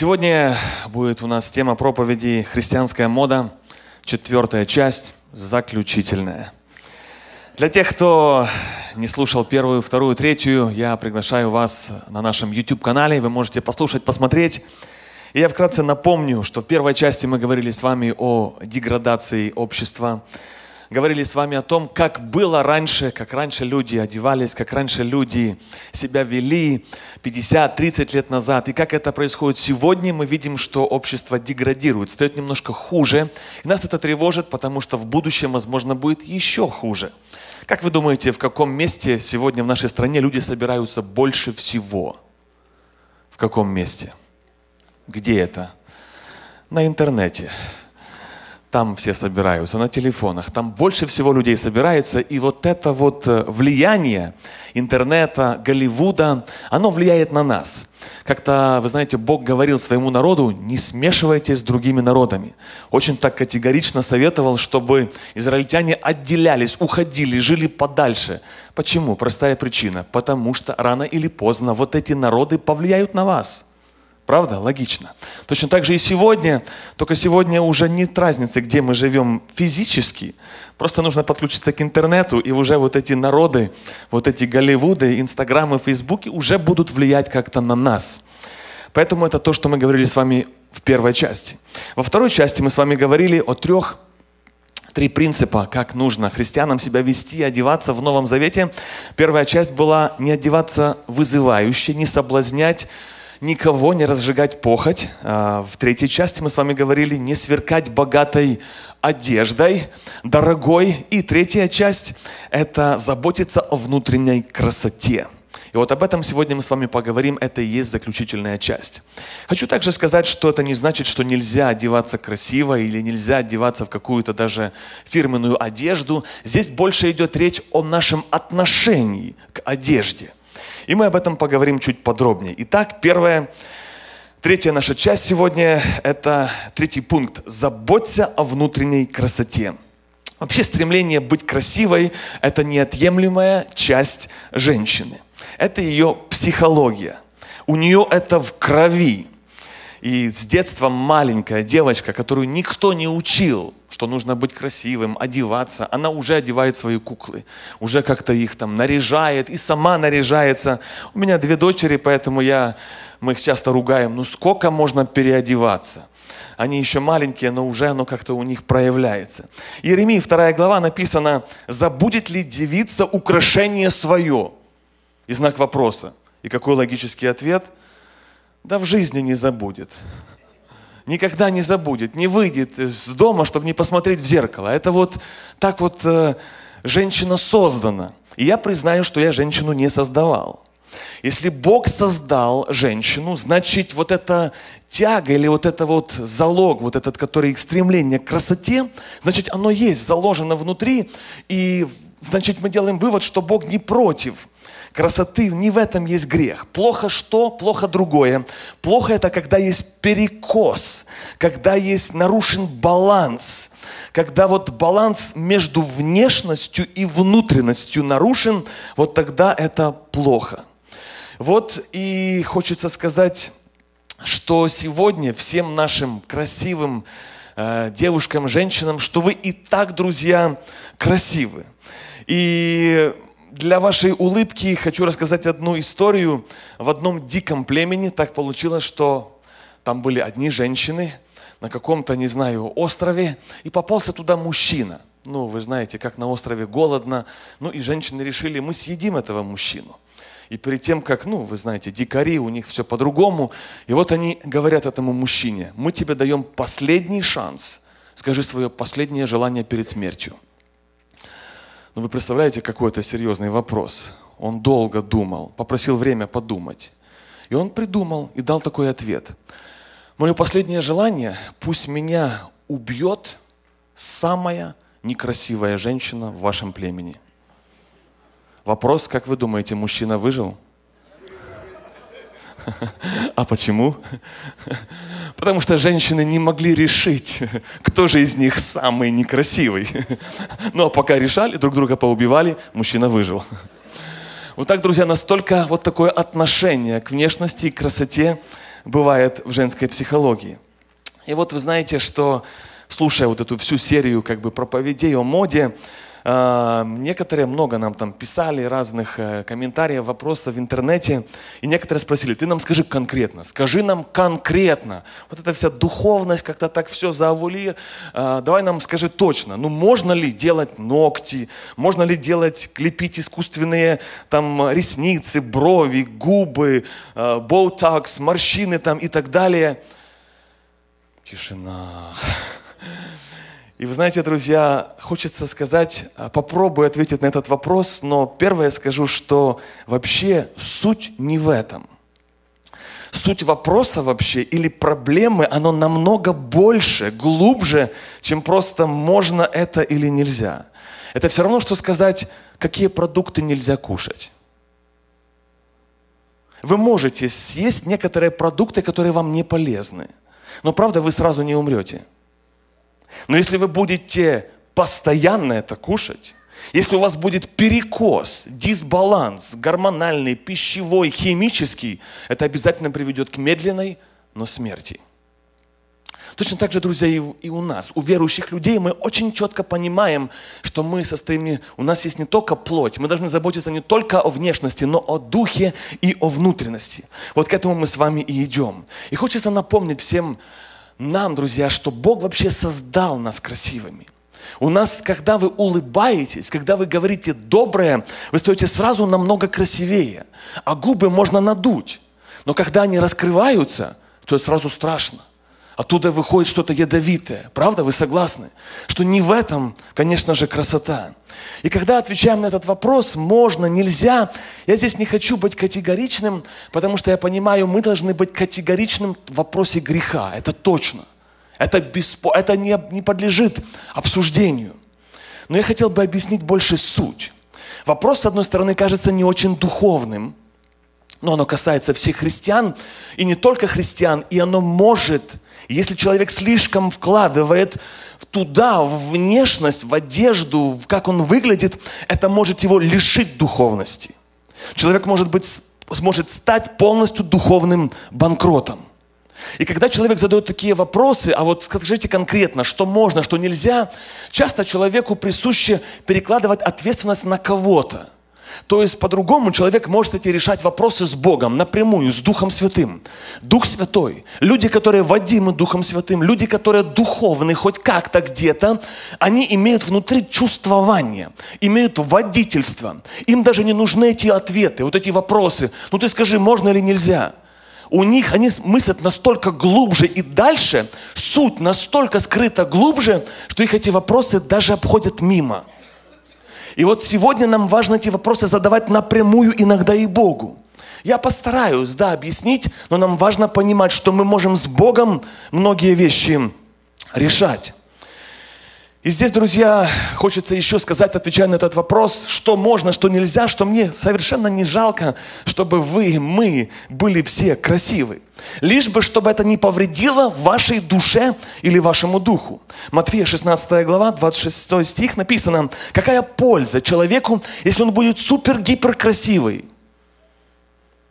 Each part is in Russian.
Сегодня будет у нас тема проповеди «Христианская мода», четвертая часть, заключительная. Для тех, кто не слушал первую, вторую, третью, я приглашаю вас на нашем YouTube-канале. Вы можете послушать, посмотреть. И я вкратце напомню, что в первой части мы говорили с вами о деградации общества, говорили с вами о том, как было раньше, как раньше люди одевались, как раньше люди себя вели 50-30 лет назад. И как это происходит сегодня, мы видим, что общество деградирует, стает немножко хуже. И нас это тревожит, потому что в будущем, возможно, будет еще хуже. Как вы думаете, в каком месте сегодня в нашей стране люди собираются больше всего? В каком месте? Где это? На интернете там все собираются, на телефонах, там больше всего людей собирается, и вот это вот э, влияние интернета, Голливуда, оно влияет на нас. Как-то, вы знаете, Бог говорил своему народу, не смешивайтесь с другими народами. Очень так категорично советовал, чтобы израильтяне отделялись, уходили, жили подальше. Почему? Простая причина. Потому что рано или поздно вот эти народы повлияют на вас. Правда? Логично. Точно так же и сегодня, только сегодня уже нет разницы, где мы живем физически. Просто нужно подключиться к интернету, и уже вот эти народы, вот эти Голливуды, Инстаграмы, Фейсбуки уже будут влиять как-то на нас. Поэтому это то, что мы говорили с вами в первой части. Во второй части мы с вами говорили о трех три принципа, как нужно христианам себя вести, одеваться в Новом Завете. Первая часть была не одеваться вызывающе, не соблазнять никого не разжигать похоть. А, в третьей части мы с вами говорили, не сверкать богатой одеждой, дорогой. И третья часть – это заботиться о внутренней красоте. И вот об этом сегодня мы с вами поговорим, это и есть заключительная часть. Хочу также сказать, что это не значит, что нельзя одеваться красиво или нельзя одеваться в какую-то даже фирменную одежду. Здесь больше идет речь о нашем отношении к одежде. И мы об этом поговорим чуть подробнее. Итак, первая, третья наша часть сегодня – это третий пункт. Заботься о внутренней красоте. Вообще стремление быть красивой – это неотъемлемая часть женщины. Это ее психология. У нее это в крови. И с детства маленькая девочка, которую никто не учил, что нужно быть красивым, одеваться, она уже одевает свои куклы, уже как-то их там наряжает и сама наряжается. У меня две дочери, поэтому я, мы их часто ругаем, ну сколько можно переодеваться? Они еще маленькие, но уже оно как-то у них проявляется. Иеремии 2 глава написано, забудет ли девица украшение свое? И знак вопроса. И какой логический ответ? Да в жизни не забудет никогда не забудет, не выйдет из дома, чтобы не посмотреть в зеркало. Это вот так вот э, женщина создана. И я признаю, что я женщину не создавал. Если Бог создал женщину, значит вот эта тяга или вот это вот залог, вот этот, который стремление к красоте, значит оно есть, заложено внутри, и значит мы делаем вывод, что Бог не против красоты, не в этом есть грех. Плохо что? Плохо другое. Плохо это, когда есть перекос, когда есть нарушен баланс, когда вот баланс между внешностью и внутренностью нарушен, вот тогда это плохо. Вот и хочется сказать, что сегодня всем нашим красивым э, девушкам, женщинам, что вы и так, друзья, красивы. И для вашей улыбки хочу рассказать одну историю. В одном диком племени так получилось, что там были одни женщины на каком-то, не знаю, острове, и попался туда мужчина. Ну, вы знаете, как на острове голодно. Ну, и женщины решили, мы съедим этого мужчину. И перед тем, как, ну, вы знаете, дикари, у них все по-другому. И вот они говорят этому мужчине, мы тебе даем последний шанс. Скажи свое последнее желание перед смертью. Но ну, вы представляете, какой это серьезный вопрос. Он долго думал, попросил время подумать. И он придумал и дал такой ответ. Мое последнее желание, пусть меня убьет самая некрасивая женщина в вашем племени. Вопрос, как вы думаете, мужчина выжил? А почему? Потому что женщины не могли решить, кто же из них самый некрасивый. Но пока решали, друг друга поубивали, мужчина выжил. Вот так, друзья, настолько вот такое отношение к внешности и красоте бывает в женской психологии. И вот вы знаете, что слушая вот эту всю серию как бы проповедей о моде, некоторые много нам там писали разных э, комментариев, вопросов в интернете. И некоторые спросили, ты нам скажи конкретно, скажи нам конкретно. Вот эта вся духовность, как-то так все заавули. А, давай нам скажи точно, ну можно ли делать ногти, можно ли делать, клепить искусственные там ресницы, брови, губы, а, боутакс, морщины там и так далее. Тишина. И вы знаете, друзья, хочется сказать, а, попробую ответить на этот вопрос, но первое скажу, что вообще суть не в этом. Суть вопроса вообще или проблемы, оно намного больше, глубже, чем просто можно это или нельзя. Это все равно, что сказать, какие продукты нельзя кушать. Вы можете съесть некоторые продукты, которые вам не полезны. Но правда, вы сразу не умрете. Но если вы будете постоянно это кушать, если у вас будет перекос, дисбаланс гормональный, пищевой, химический, это обязательно приведет к медленной, но смерти. Точно так же, друзья, и, у нас, у верующих людей, мы очень четко понимаем, что мы состоим, у нас есть не только плоть, мы должны заботиться не только о внешности, но о духе и о внутренности. Вот к этому мы с вами и идем. И хочется напомнить всем нам, друзья, что Бог вообще создал нас красивыми. У нас, когда вы улыбаетесь, когда вы говорите доброе, вы стоите сразу намного красивее. А губы можно надуть. Но когда они раскрываются, то сразу страшно. Оттуда выходит что-то ядовитое. Правда, вы согласны? Что не в этом, конечно же, красота. И когда отвечаем на этот вопрос, можно, нельзя, я здесь не хочу быть категоричным, потому что я понимаю, мы должны быть категоричным в вопросе греха. Это точно. Это, беспо... это не, не подлежит обсуждению. Но я хотел бы объяснить больше суть. Вопрос, с одной стороны, кажется не очень духовным, но оно касается всех христиан, и не только христиан, и оно может, если человек слишком вкладывает туда, в внешность, в одежду, в как он выглядит, это может его лишить духовности. Человек может, быть, сможет стать полностью духовным банкротом. И когда человек задает такие вопросы, а вот скажите конкретно, что можно, что нельзя, часто человеку присуще перекладывать ответственность на кого-то – то есть по-другому человек может эти решать вопросы с Богом напрямую, с Духом Святым. Дух Святой, люди, которые водимы Духом Святым, люди, которые духовны хоть как-то где-то, они имеют внутри чувствование, имеют водительство. Им даже не нужны эти ответы, вот эти вопросы. Ну ты скажи, можно или нельзя? У них они мыслят настолько глубже и дальше, суть настолько скрыта глубже, что их эти вопросы даже обходят мимо. И вот сегодня нам важно эти вопросы задавать напрямую иногда и Богу. Я постараюсь, да, объяснить, но нам важно понимать, что мы можем с Богом многие вещи решать. И здесь, друзья, хочется еще сказать, отвечая на этот вопрос, что можно, что нельзя, что мне совершенно не жалко, чтобы вы, мы были все красивы. Лишь бы, чтобы это не повредило вашей душе или вашему духу. Матфея 16 глава, 26 стих написано, какая польза человеку, если он будет супер-гипер красивый,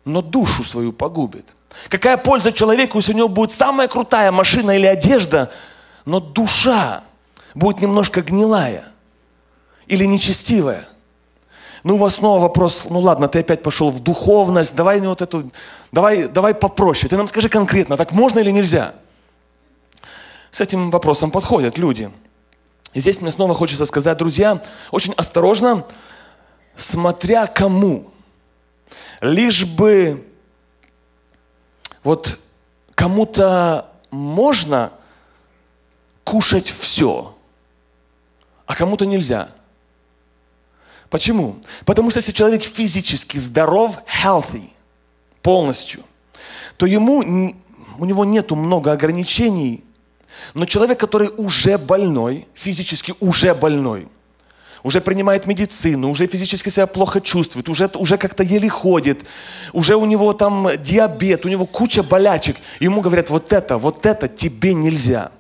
но душу свою погубит. Какая польза человеку, если у него будет самая крутая машина или одежда, но душа будет немножко гнилая или нечестивая. Ну, у вас снова вопрос, ну ладно, ты опять пошел в духовность, давай вот эту, давай, давай попроще. Ты нам скажи конкретно, так можно или нельзя? С этим вопросом подходят люди. И здесь мне снова хочется сказать, друзья, очень осторожно, смотря кому. Лишь бы вот кому-то можно кушать все – а кому-то нельзя. Почему? Потому что если человек физически здоров, healthy, полностью, то ему, у него нету много ограничений, но человек, который уже больной, физически уже больной, уже принимает медицину, уже физически себя плохо чувствует, уже, уже как-то еле ходит, уже у него там диабет, у него куча болячек. Ему говорят, вот это, вот это тебе нельзя –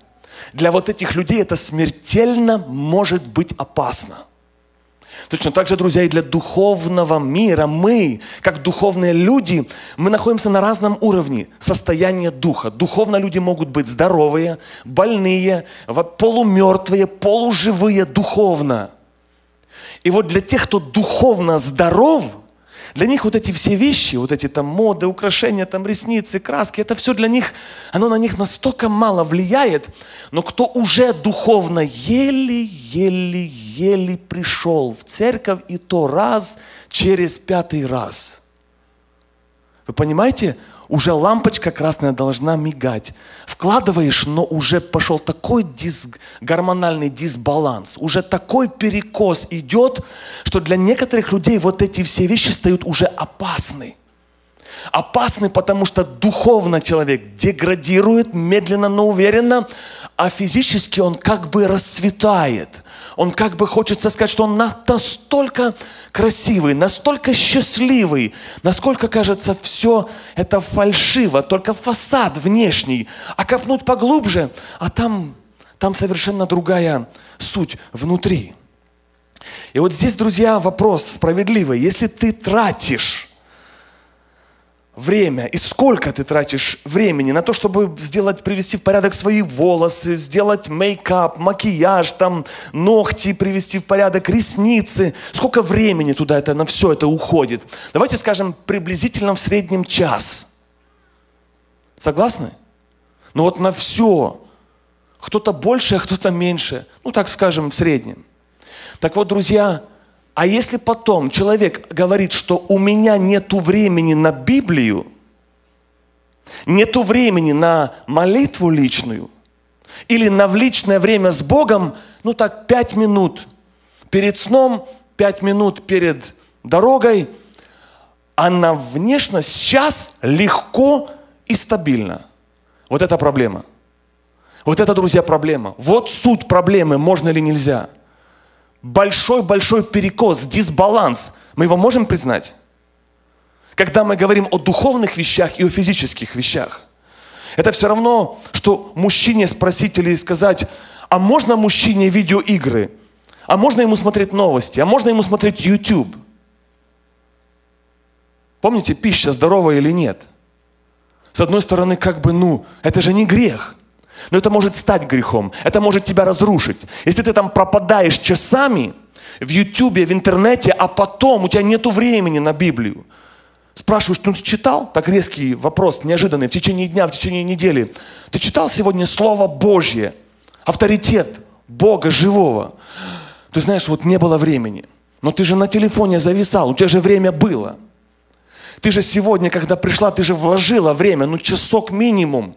для вот этих людей это смертельно может быть опасно. Точно так же, друзья, и для духовного мира мы, как духовные люди, мы находимся на разном уровне состояния духа. Духовно люди могут быть здоровые, больные, полумертвые, полуживые духовно. И вот для тех, кто духовно здоров – для них вот эти все вещи, вот эти там моды, украшения, там ресницы, краски, это все для них, оно на них настолько мало влияет, но кто уже духовно еле-еле-еле пришел в церковь и то раз через пятый раз. Вы понимаете, уже лампочка красная должна мигать. Вкладываешь, но уже пошел такой дис, гормональный дисбаланс, уже такой перекос идет, что для некоторых людей вот эти все вещи стают уже опасны. Опасны, потому что духовно человек деградирует медленно, но уверенно, а физически он как бы расцветает. Он как бы хочется сказать, что он настолько красивый, настолько счастливый, насколько кажется все это фальшиво, только фасад внешний, а копнуть поглубже, а там, там совершенно другая суть внутри. И вот здесь, друзья, вопрос справедливый. Если ты тратишь время и сколько ты тратишь времени на то, чтобы сделать, привести в порядок свои волосы, сделать мейкап, макияж, там, ногти привести в порядок, ресницы. Сколько времени туда это, на все это уходит? Давайте скажем, приблизительно в среднем час. Согласны? Ну вот на все. Кто-то больше, а кто-то меньше. Ну так скажем, в среднем. Так вот, друзья, а если потом человек говорит, что у меня нет времени на Библию, нет времени на молитву личную, или на личное время с Богом, ну так, пять минут перед сном, пять минут перед дорогой, а на внешность сейчас легко и стабильно. Вот это проблема. Вот это, друзья, проблема. Вот суть проблемы, можно или нельзя – большой-большой перекос, дисбаланс. Мы его можем признать? Когда мы говорим о духовных вещах и о физических вещах. Это все равно, что мужчине спросить или сказать, а можно мужчине видеоигры? А можно ему смотреть новости? А можно ему смотреть YouTube? Помните, пища здоровая или нет? С одной стороны, как бы, ну, это же не грех. Но это может стать грехом, это может тебя разрушить. Если ты там пропадаешь часами в Ютубе, в интернете, а потом у тебя нет времени на Библию. Спрашиваешь, ну ты читал? Так резкий вопрос, неожиданный, в течение дня, в течение недели. Ты читал сегодня Слово Божье, авторитет Бога живого? Ты знаешь, вот не было времени. Но ты же на телефоне зависал, у тебя же время было. Ты же сегодня, когда пришла, ты же вложила время, ну часок минимум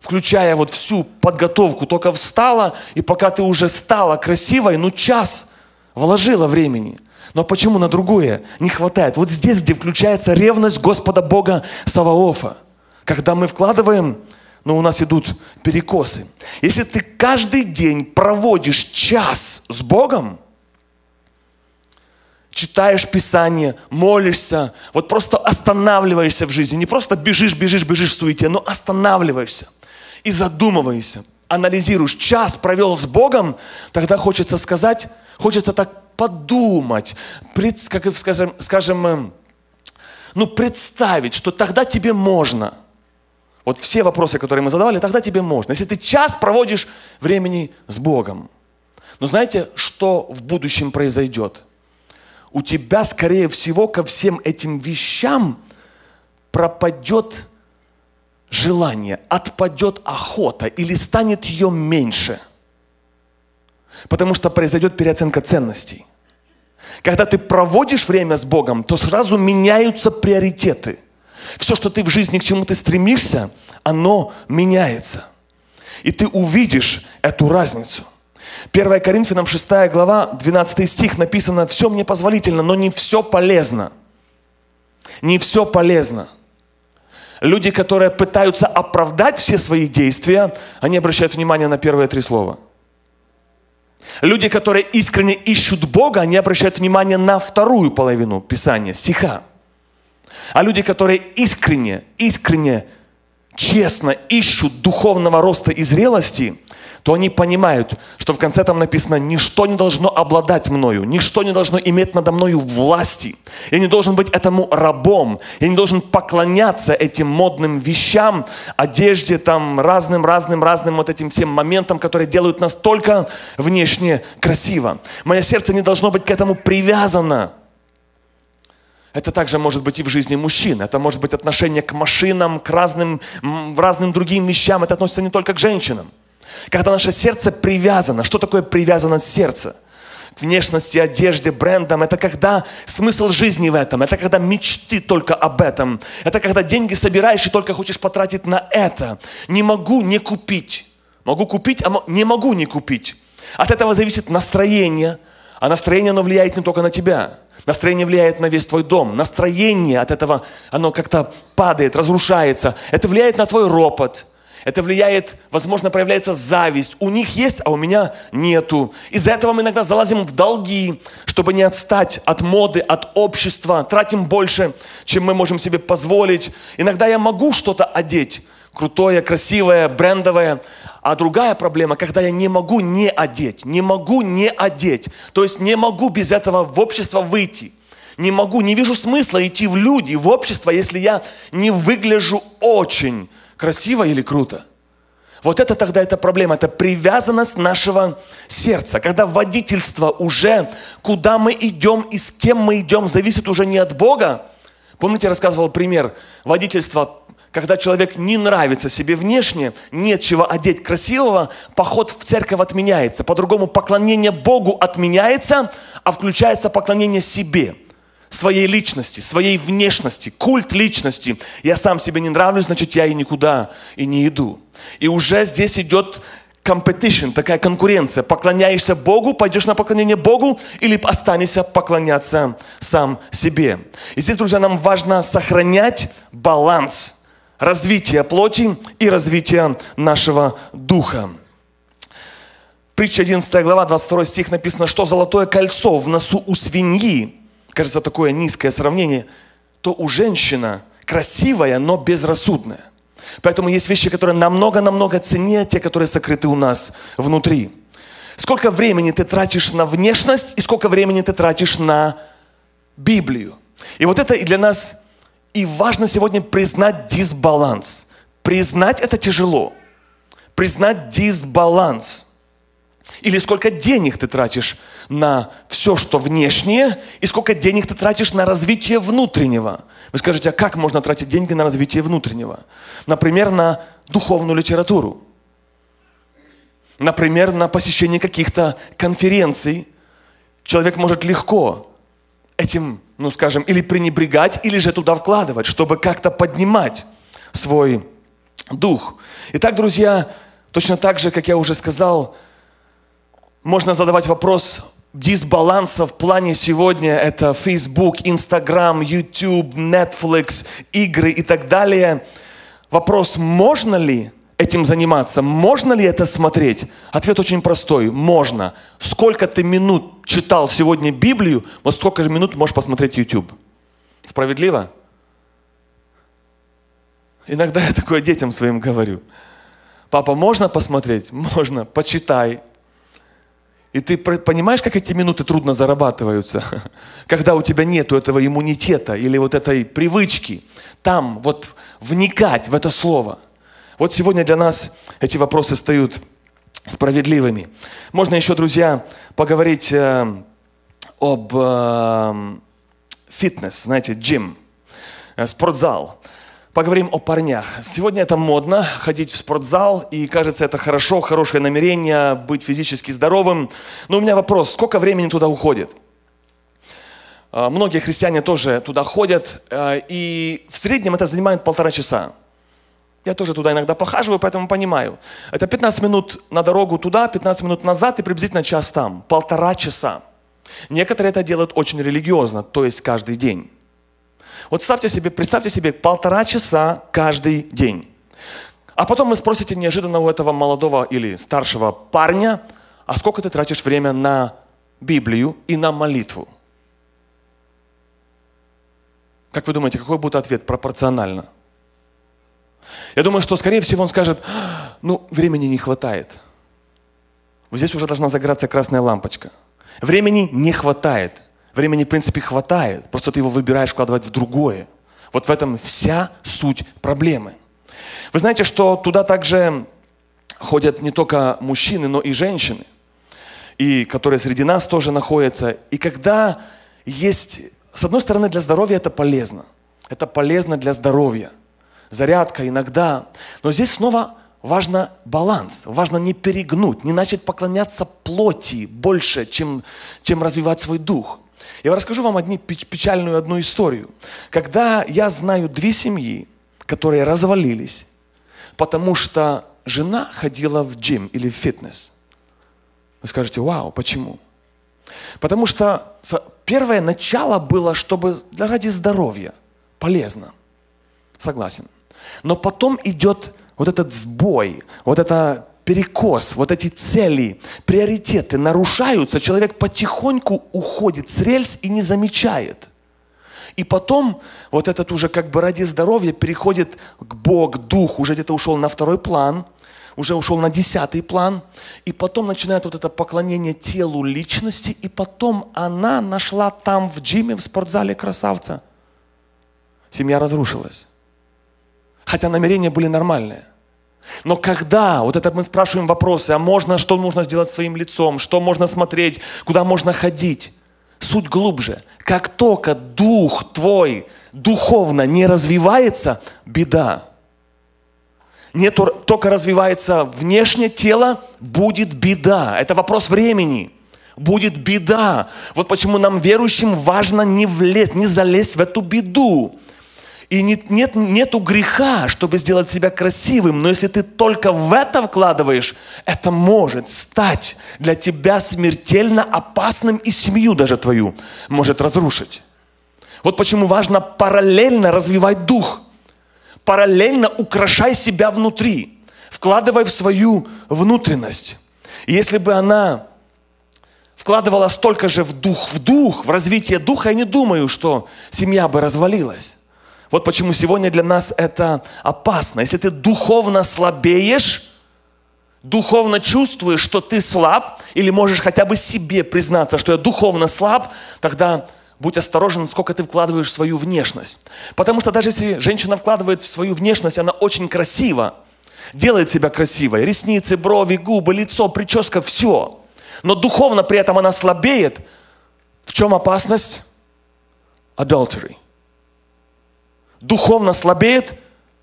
включая вот всю подготовку, только встала, и пока ты уже стала красивой, ну час вложила времени. Но почему на другое не хватает? Вот здесь, где включается ревность Господа Бога Саваофа. Когда мы вкладываем, но ну, у нас идут перекосы. Если ты каждый день проводишь час с Богом, читаешь Писание, молишься, вот просто останавливаешься в жизни, не просто бежишь, бежишь, бежишь в суете, но останавливаешься – и задумываешься, анализируешь, час провел с Богом, тогда хочется сказать, хочется так подумать, пред, как скажем, скажем, эм, ну, представить, что тогда тебе можно. Вот все вопросы, которые мы задавали, тогда тебе можно. Если ты час проводишь времени с Богом. Но знаете, что в будущем произойдет? У тебя, скорее всего, ко всем этим вещам пропадет желание, отпадет охота или станет ее меньше. Потому что произойдет переоценка ценностей. Когда ты проводишь время с Богом, то сразу меняются приоритеты. Все, что ты в жизни к чему ты стремишься, оно меняется. И ты увидишь эту разницу. 1 Коринфянам 6 глава, 12 стих написано, все мне позволительно, но не все полезно. Не все полезно. Люди, которые пытаются оправдать все свои действия, они обращают внимание на первые три слова. Люди, которые искренне ищут Бога, они обращают внимание на вторую половину Писания, стиха. А люди, которые искренне, искренне, честно ищут духовного роста и зрелости, то они понимают, что в конце там написано, ничто не должно обладать мною, ничто не должно иметь надо мною власти. Я не должен быть этому рабом, я не должен поклоняться этим модным вещам, одежде, там, разным, разным, разным вот этим всем моментам, которые делают нас только внешне красиво. Мое сердце не должно быть к этому привязано. Это также может быть и в жизни мужчин. Это может быть отношение к машинам, к разным, разным другим вещам. Это относится не только к женщинам. Когда наше сердце привязано. Что такое привязанность сердца? К внешности, одежде, брендам. Это когда смысл жизни в этом. Это когда мечты только об этом. Это когда деньги собираешь и только хочешь потратить на это. Не могу не купить. Могу купить, а не могу не купить. От этого зависит настроение. А настроение, оно влияет не только на тебя. Настроение влияет на весь твой дом. Настроение от этого, оно как-то падает, разрушается. Это влияет на твой ропот. Это влияет, возможно, проявляется зависть. У них есть, а у меня нету. Из-за этого мы иногда залазим в долги, чтобы не отстать от моды, от общества. Тратим больше, чем мы можем себе позволить. Иногда я могу что-то одеть, крутое, красивое, брендовое. А другая проблема, когда я не могу не одеть, не могу не одеть. То есть не могу без этого в общество выйти. Не могу, не вижу смысла идти в люди, в общество, если я не выгляжу очень красиво или круто. Вот это тогда эта проблема, это привязанность нашего сердца. Когда водительство уже, куда мы идем и с кем мы идем, зависит уже не от Бога. Помните, я рассказывал пример водительства когда человек не нравится себе внешне, нет чего одеть красивого, поход в церковь отменяется. По-другому поклонение Богу отменяется, а включается поклонение себе, своей личности, своей внешности, культ личности. Я сам себе не нравлюсь, значит я и никуда и не иду. И уже здесь идет competition, такая конкуренция. Поклоняешься Богу, пойдешь на поклонение Богу или останешься поклоняться сам себе. И здесь, друзья, нам важно сохранять баланс – развития плоти и развития нашего духа. Притча 11 глава, 22 стих написано, что золотое кольцо в носу у свиньи, кажется, такое низкое сравнение, то у женщины красивая, но безрассудная. Поэтому есть вещи, которые намного-намного ценнее те, которые сокрыты у нас внутри. Сколько времени ты тратишь на внешность и сколько времени ты тратишь на Библию. И вот это и для нас и важно сегодня признать дисбаланс. Признать это тяжело. Признать дисбаланс. Или сколько денег ты тратишь на все, что внешнее, и сколько денег ты тратишь на развитие внутреннего. Вы скажете, а как можно тратить деньги на развитие внутреннего? Например, на духовную литературу. Например, на посещение каких-то конференций. Человек может легко этим, ну скажем, или пренебрегать, или же туда вкладывать, чтобы как-то поднимать свой дух. Итак, друзья, точно так же, как я уже сказал, можно задавать вопрос дисбаланса в плане сегодня это Facebook, Instagram, YouTube, Netflix, игры и так далее. Вопрос, можно ли этим заниматься? Можно ли это смотреть? Ответ очень простой. Можно. Сколько ты минут читал сегодня Библию, вот сколько же минут можешь посмотреть YouTube? Справедливо? Иногда я такое детям своим говорю. Папа, можно посмотреть? Можно. Почитай. И ты понимаешь, как эти минуты трудно зарабатываются? Когда у тебя нету этого иммунитета или вот этой привычки там вот вникать в это слово – вот сегодня для нас эти вопросы стают справедливыми. Можно еще, друзья, поговорить э, об э, фитнес, знаете, джим, э, спортзал. Поговорим о парнях. Сегодня это модно, ходить в спортзал, и кажется, это хорошо, хорошее намерение, быть физически здоровым. Но у меня вопрос, сколько времени туда уходит? Э, многие христиане тоже туда ходят, э, и в среднем это занимает полтора часа. Я тоже туда иногда похаживаю, поэтому понимаю. Это 15 минут на дорогу туда, 15 минут назад и приблизительно час там. Полтора часа. Некоторые это делают очень религиозно, то есть каждый день. Вот ставьте себе, представьте себе полтора часа каждый день. А потом вы спросите неожиданно у этого молодого или старшего парня, а сколько ты тратишь время на Библию и на молитву? Как вы думаете, какой будет ответ пропорционально? Я думаю, что, скорее всего, он скажет, ну, времени не хватает. здесь уже должна загораться красная лампочка. Времени не хватает. Времени, в принципе, хватает. Просто ты его выбираешь вкладывать в другое. Вот в этом вся суть проблемы. Вы знаете, что туда также ходят не только мужчины, но и женщины, и которые среди нас тоже находятся. И когда есть, с одной стороны, для здоровья это полезно. Это полезно для здоровья. Зарядка иногда. Но здесь снова важно баланс, важно не перегнуть, не начать поклоняться плоти больше, чем, чем развивать свой дух. Я расскажу вам одни, печальную одну историю. Когда я знаю две семьи, которые развалились, потому что жена ходила в джим или в фитнес. Вы скажете, вау, почему? Потому что первое начало было, чтобы ради здоровья, полезно. Согласен. Но потом идет вот этот сбой, вот это перекос, вот эти цели, приоритеты нарушаются, человек потихоньку уходит с рельс и не замечает. И потом вот этот уже как бы ради здоровья переходит к Бог, Дух, уже где-то ушел на второй план, уже ушел на десятый план, и потом начинает вот это поклонение телу личности, и потом она нашла там в джиме, в спортзале красавца. Семья разрушилась. Хотя намерения были нормальные. Но когда, вот это мы спрашиваем вопросы, а можно, что нужно сделать своим лицом, что можно смотреть, куда можно ходить? Суть глубже. Как только дух твой духовно не развивается, беда. Не только развивается внешнее тело, будет беда. Это вопрос времени. Будет беда. Вот почему нам, верующим, важно не влезть, не залезть в эту беду. И нет, нет, нету греха, чтобы сделать себя красивым. Но если ты только в это вкладываешь, это может стать для тебя смертельно опасным и семью даже твою может разрушить. Вот почему важно параллельно развивать дух. Параллельно украшай себя внутри. Вкладывай в свою внутренность. И если бы она вкладывала столько же в дух, в дух, в развитие духа, я не думаю, что семья бы развалилась. Вот почему сегодня для нас это опасно. Если ты духовно слабеешь, духовно чувствуешь, что ты слаб, или можешь хотя бы себе признаться, что я духовно слаб, тогда будь осторожен, сколько ты вкладываешь в свою внешность. Потому что даже если женщина вкладывает в свою внешность, она очень красива, делает себя красивой, ресницы, брови, губы, лицо, прическа, все. Но духовно при этом она слабеет. В чем опасность? Adultery духовно слабеет,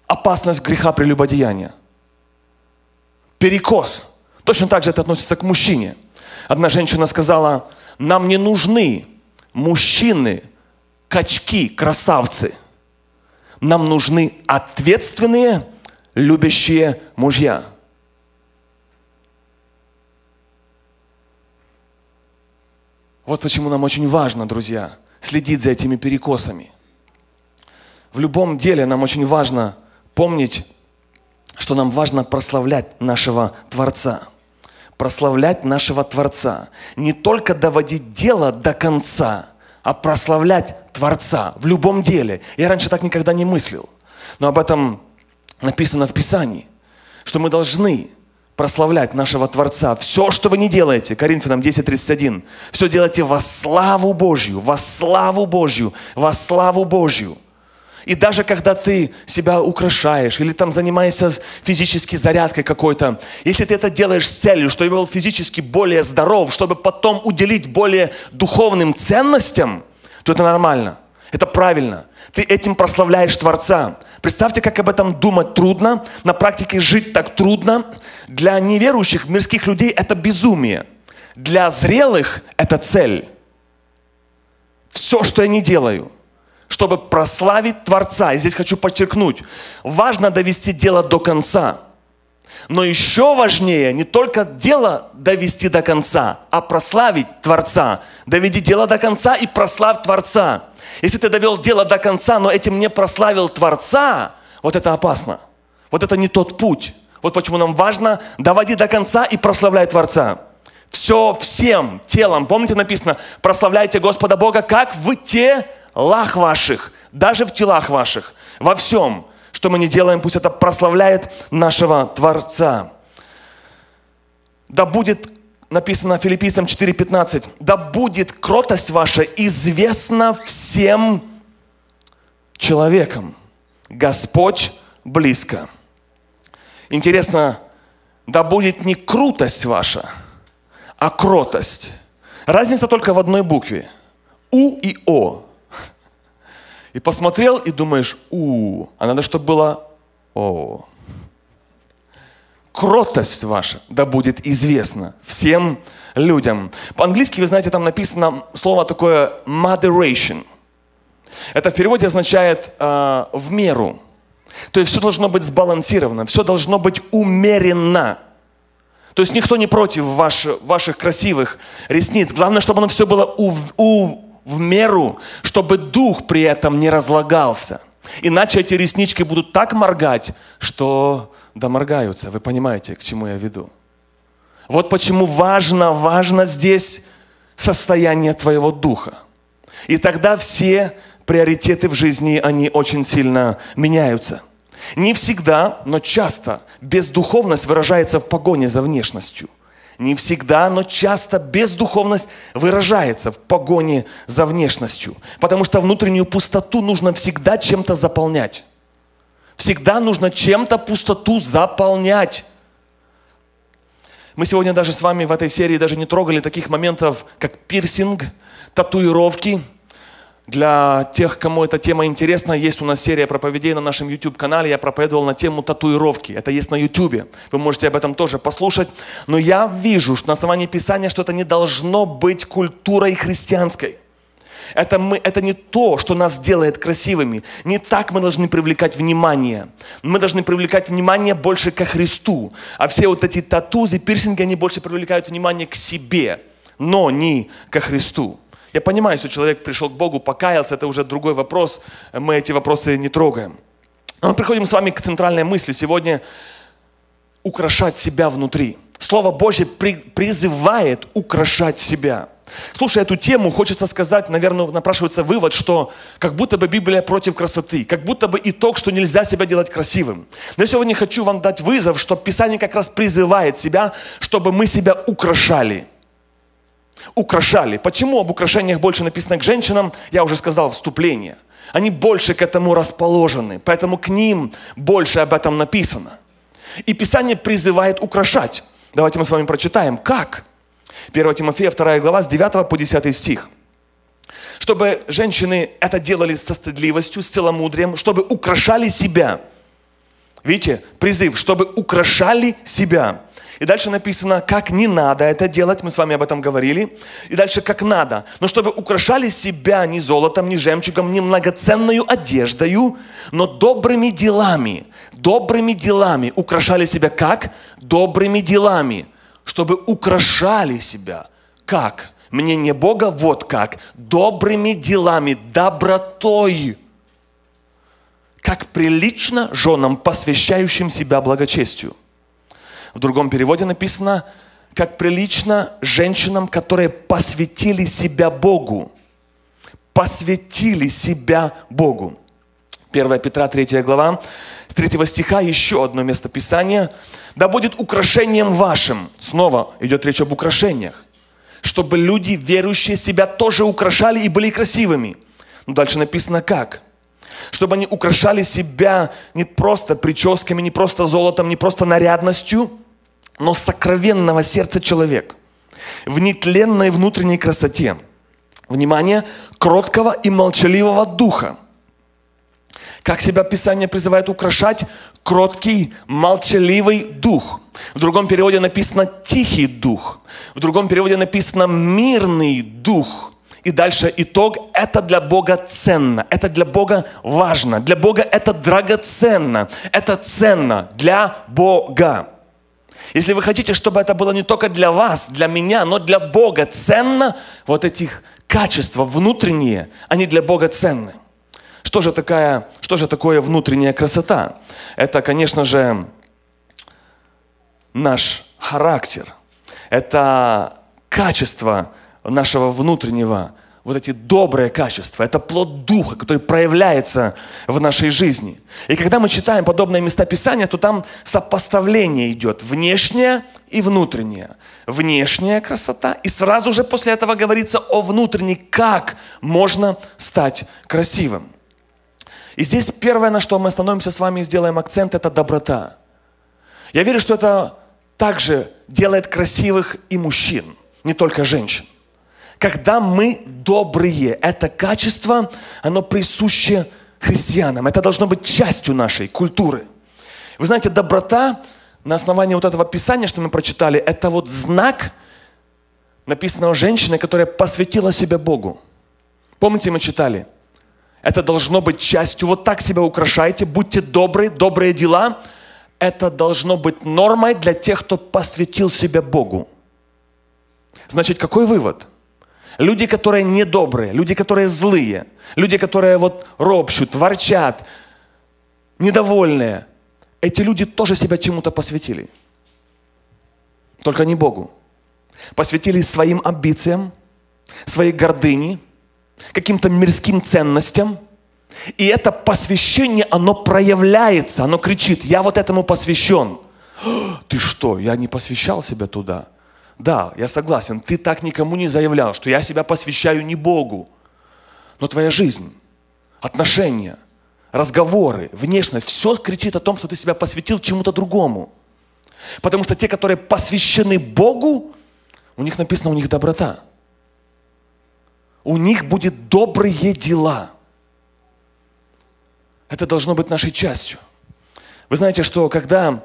опасность греха прелюбодеяния. Перекос. Точно так же это относится к мужчине. Одна женщина сказала, нам не нужны мужчины, качки, красавцы. Нам нужны ответственные, любящие мужья. Вот почему нам очень важно, друзья, следить за этими перекосами – в любом деле нам очень важно помнить, что нам важно прославлять нашего Творца. Прославлять нашего Творца. Не только доводить дело до конца, а прославлять Творца в любом деле. Я раньше так никогда не мыслил. Но об этом написано в Писании, что мы должны прославлять нашего Творца. Все, что вы не делаете, Коринфянам 10.31, все делайте во славу Божью, во славу Божью, во славу Божью. И даже когда ты себя украшаешь или там занимаешься физической зарядкой какой-то, если ты это делаешь с целью, чтобы был физически более здоров, чтобы потом уделить более духовным ценностям, то это нормально. Это правильно. Ты этим прославляешь Творца. Представьте, как об этом думать трудно, на практике жить так трудно. Для неверующих, мирских людей это безумие. Для зрелых это цель. Все, что я не делаю – чтобы прославить Творца. И здесь хочу подчеркнуть, важно довести дело до конца. Но еще важнее не только дело довести до конца, а прославить Творца. Доведи дело до конца и прославь Творца. Если ты довел дело до конца, но этим не прославил Творца, вот это опасно. Вот это не тот путь. Вот почему нам важно доводи до конца и прославлять Творца. Все всем телом. Помните написано, прославляйте Господа Бога, как в те лах ваших, даже в телах ваших, во всем, что мы не делаем, пусть это прославляет нашего Творца. Да будет написано филиппийцам 4.15, да будет кротость ваша известна всем человекам. Господь близко. Интересно, да будет не крутость ваша, а кротость. Разница только в одной букве. У и О. И посмотрел и думаешь, у, а надо, чтобы было о. Кротость ваша да будет известна всем людям. По-английски, вы знаете, там написано слово такое moderation. Это в переводе означает э, в меру. То есть все должно быть сбалансировано, все должно быть умеренно. То есть никто не против ваш, ваших красивых ресниц. Главное, чтобы оно все было у, у, в меру, чтобы дух при этом не разлагался. Иначе эти реснички будут так моргать, что доморгаются. Вы понимаете, к чему я веду? Вот почему важно, важно здесь состояние твоего духа. И тогда все приоритеты в жизни, они очень сильно меняются. Не всегда, но часто бездуховность выражается в погоне за внешностью. Не всегда, но часто бездуховность выражается в погоне за внешностью. Потому что внутреннюю пустоту нужно всегда чем-то заполнять. Всегда нужно чем-то пустоту заполнять. Мы сегодня даже с вами в этой серии даже не трогали таких моментов, как пирсинг, татуировки – для тех, кому эта тема интересна, есть у нас серия проповедей на нашем YouTube-канале. Я проповедовал на тему татуировки. Это есть на YouTube. Вы можете об этом тоже послушать. Но я вижу, что на основании Писания, что это не должно быть культурой христианской. Это, мы, это не то, что нас делает красивыми. Не так мы должны привлекать внимание. Мы должны привлекать внимание больше ко Христу. А все вот эти татузы, пирсинги, они больше привлекают внимание к себе, но не ко Христу. Я понимаю, если человек пришел к Богу, покаялся, это уже другой вопрос, мы эти вопросы не трогаем. Но мы приходим с вами к центральной мысли сегодня украшать себя внутри. Слово Божье при, призывает украшать себя. Слушая эту тему, хочется сказать, наверное, напрашивается вывод, что как будто бы Библия против красоты, как будто бы итог, что нельзя себя делать красивым. Но я сегодня хочу вам дать вызов, что Писание как раз призывает себя, чтобы мы себя украшали – украшали. Почему об украшениях больше написано к женщинам? Я уже сказал, вступление. Они больше к этому расположены, поэтому к ним больше об этом написано. И Писание призывает украшать. Давайте мы с вами прочитаем, как. 1 Тимофея 2 глава с 9 по 10 стих. Чтобы женщины это делали со стыдливостью, с целомудрием, чтобы украшали себя. Видите, призыв, чтобы украшали себя и дальше написано, как не надо это делать, мы с вами об этом говорили. И дальше, как надо. Но чтобы украшали себя ни золотом, ни жемчугом, ни многоценную одеждою, но добрыми делами. Добрыми делами. Украшали себя как? Добрыми делами. Чтобы украшали себя. Как? Мнение Бога вот как. Добрыми делами, добротой. Как прилично женам, посвящающим себя благочестию. В другом переводе написано, как прилично женщинам, которые посвятили себя Богу. Посвятили себя Богу. 1 Петра 3 глава, с 3 стиха еще одно место Писания. «Да будет украшением вашим». Снова идет речь об украшениях. Чтобы люди, верующие себя, тоже украшали и были красивыми. Но дальше написано как? Чтобы они украшали себя не просто прическами, не просто золотом, не просто нарядностью – но сокровенного сердца человек, в нетленной внутренней красоте. Внимание, кроткого и молчаливого духа. Как себя Писание призывает украшать? Кроткий, молчаливый дух. В другом переводе написано тихий дух. В другом переводе написано мирный дух. И дальше итог, это для Бога ценно, это для Бога важно, для Бога это драгоценно, это ценно для Бога. Если вы хотите, чтобы это было не только для вас, для меня, но для Бога ценно, вот этих качества внутренние, они для Бога ценны. Что же, такая, что же такое внутренняя красота? Это, конечно же, наш характер. Это качество нашего внутреннего вот эти добрые качества. Это плод Духа, который проявляется в нашей жизни. И когда мы читаем подобные места Писания, то там сопоставление идет. Внешнее и внутреннее. Внешняя красота. И сразу же после этого говорится о внутренней, как можно стать красивым. И здесь первое, на что мы остановимся с вами и сделаем акцент, это доброта. Я верю, что это также делает красивых и мужчин, не только женщин когда мы добрые. Это качество, оно присуще христианам. Это должно быть частью нашей культуры. Вы знаете, доброта на основании вот этого писания, что мы прочитали, это вот знак написанного женщины, которая посвятила себя Богу. Помните, мы читали? Это должно быть частью. Вот так себя украшайте, будьте добры, добрые дела. Это должно быть нормой для тех, кто посвятил себя Богу. Значит, какой вывод? Люди, которые недобрые, люди, которые злые, люди, которые вот ропщут, ворчат, недовольные. Эти люди тоже себя чему-то посвятили. Только не Богу. Посвятили своим амбициям, своей гордыне, каким-то мирским ценностям. И это посвящение, оно проявляется, оно кричит, я вот этому посвящен. Ты что, я не посвящал себя туда? Да, я согласен, ты так никому не заявлял, что я себя посвящаю не Богу. Но твоя жизнь, отношения, разговоры, внешность, все кричит о том, что ты себя посвятил чему-то другому. Потому что те, которые посвящены Богу, у них написано, у них доброта. У них будет добрые дела. Это должно быть нашей частью. Вы знаете, что когда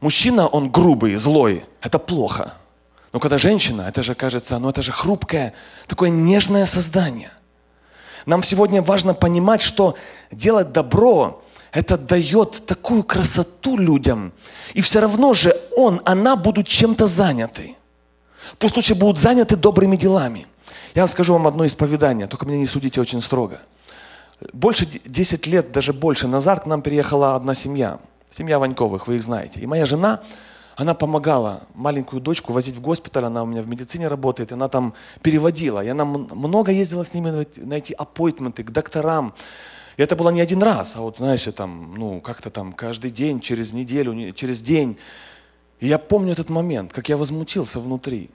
мужчина, он грубый, злой, это плохо. Но когда женщина, это же кажется, ну это же хрупкое, такое нежное создание. Нам сегодня важно понимать, что делать добро, это дает такую красоту людям. И все равно же он, она будут чем-то заняты. Пусть лучше будут заняты добрыми делами. Я вам скажу вам одно исповедание, только меня не судите очень строго. Больше 10 лет, даже больше назад к нам переехала одна семья. Семья Ваньковых, вы их знаете. И моя жена, она помогала маленькую дочку возить в госпиталь, она у меня в медицине работает, она там переводила. И она много ездила с ними на эти аппойтменты к докторам. И это было не один раз, а вот, знаешь, там, ну, как-то там каждый день, через неделю, через день. И я помню этот момент, как я возмутился внутри.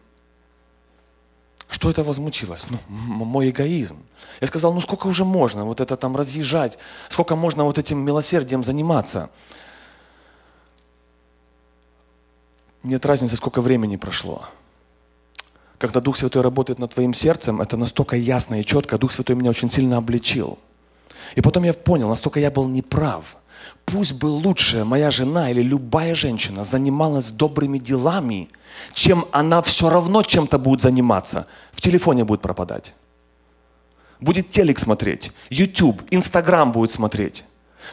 Что это возмутилось? Ну, мой эгоизм. Я сказал, ну сколько уже можно вот это там разъезжать, сколько можно вот этим милосердием заниматься. Нет разницы, сколько времени прошло. Когда Дух Святой работает над твоим сердцем, это настолько ясно и четко. Дух Святой меня очень сильно обличил. И потом я понял, настолько я был неправ. Пусть бы лучше моя жена или любая женщина занималась добрыми делами, чем она все равно чем-то будет заниматься. В телефоне будет пропадать. Будет телек смотреть, YouTube, Инстаграм будет смотреть.